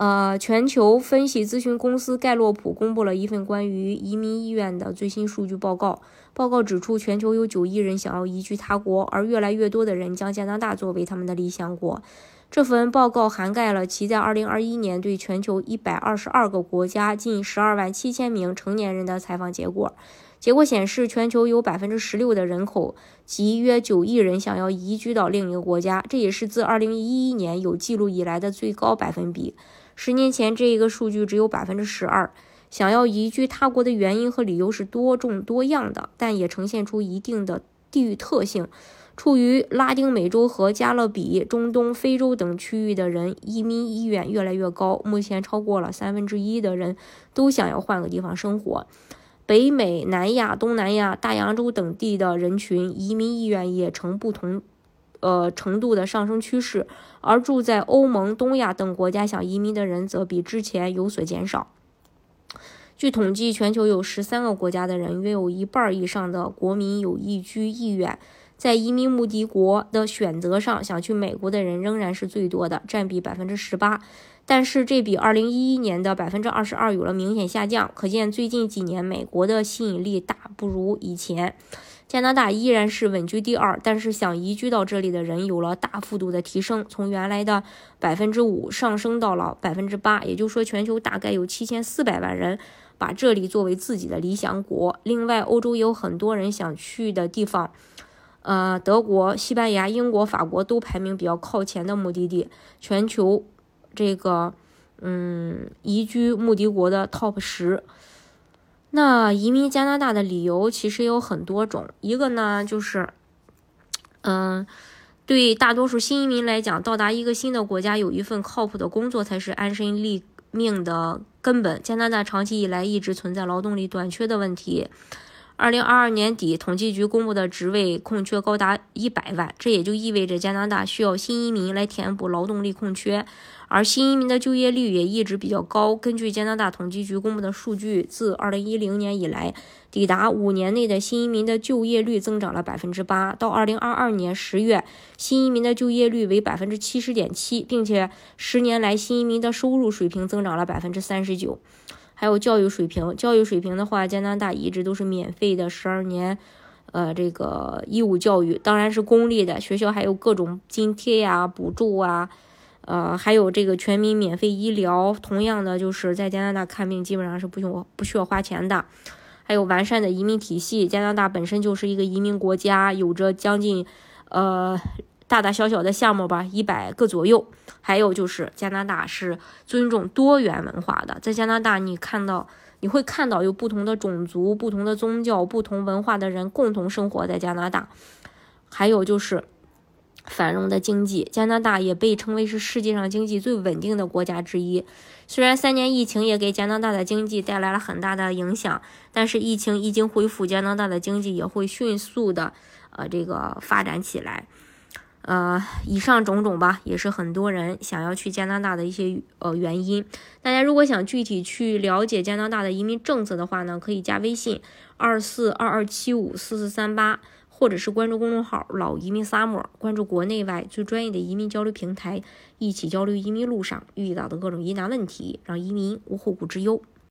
呃，全球分析咨询公司盖洛普公布了一份关于移民意愿的最新数据报告。报告指出，全球有九亿人想要移居他国，而越来越多的人将加拿大作为他们的理想国。这份报告涵盖了其在2021年对全球122个国家近12万7千名成年人的采访结果。结果显示，全球有16%的人口，即约九亿人想要移居到另一个国家，这也是自2011年有记录以来的最高百分比。十年前，这一个数据只有百分之十二。想要移居他国的原因和理由是多种多样的，但也呈现出一定的地域特性。处于拉丁美洲和加勒比、中东、非洲等区域的人，移民意愿越来越高。目前，超过了三分之一的人都想要换个地方生活。北美、南亚、东南亚、大洋洲等地的人群，移民意愿也呈不同。呃，程度的上升趋势，而住在欧盟、东亚等国家想移民的人则比之前有所减少。据统计，全球有十三个国家的人，约有一半以上的国民有移居意愿。在移民目的国的选择上，想去美国的人仍然是最多的，占比百分之十八。但是这比二零一一年的百分之二十二有了明显下降，可见最近几年美国的吸引力大不如以前。加拿大依然是稳居第二，但是想移居到这里的人有了大幅度的提升，从原来的百分之五上升到了百分之八，也就是说，全球大概有七千四百万人把这里作为自己的理想国。另外，欧洲也有很多人想去的地方，呃，德国、西班牙、英国、法国都排名比较靠前的目的地，全球这个嗯移居目的国的 top 十。那移民加拿大的理由其实有很多种，一个呢就是，嗯，对大多数新移民来讲，到达一个新的国家，有一份靠谱的工作才是安身立命的根本。加拿大长期以来一直存在劳动力短缺的问题。二零二二年底，统计局公布的职位空缺高达一百万，这也就意味着加拿大需要新移民来填补劳动力空缺。而新移民的就业率也一直比较高。根据加拿大统计局公布的数据，自二零一零年以来，抵达五年内的新移民的就业率增长了百分之八。到二零二二年十月，新移民的就业率为百分之七十点七，并且十年来新移民的收入水平增长了百分之三十九。还有教育水平，教育水平的话，加拿大一直都是免费的十二年，呃，这个义务教育，当然是公立的学校，还有各种津贴呀、补助啊，呃，还有这个全民免费医疗。同样的，就是在加拿大看病基本上是不用不需要花钱的。还有完善的移民体系，加拿大本身就是一个移民国家，有着将近，呃。大大小小的项目吧，一百个左右。还有就是加拿大是尊重多元文化的，在加拿大你看到你会看到有不同的种族、不同的宗教、不同文化的人共同生活在加拿大。还有就是繁荣的经济，加拿大也被称为是世界上经济最稳定的国家之一。虽然三年疫情也给加拿大的经济带来了很大的影响，但是疫情一经恢复，加拿大的经济也会迅速的呃这个发展起来。呃，以上种种吧，也是很多人想要去加拿大的一些呃原因。大家如果想具体去了解加拿大的移民政策的话呢，可以加微信二四二二七五四四三八，或者是关注公众号“老移民 summer”，关注国内外最专业的移民交流平台，一起交流移民路上遇到的各种疑难问题，让移民无后顾之忧。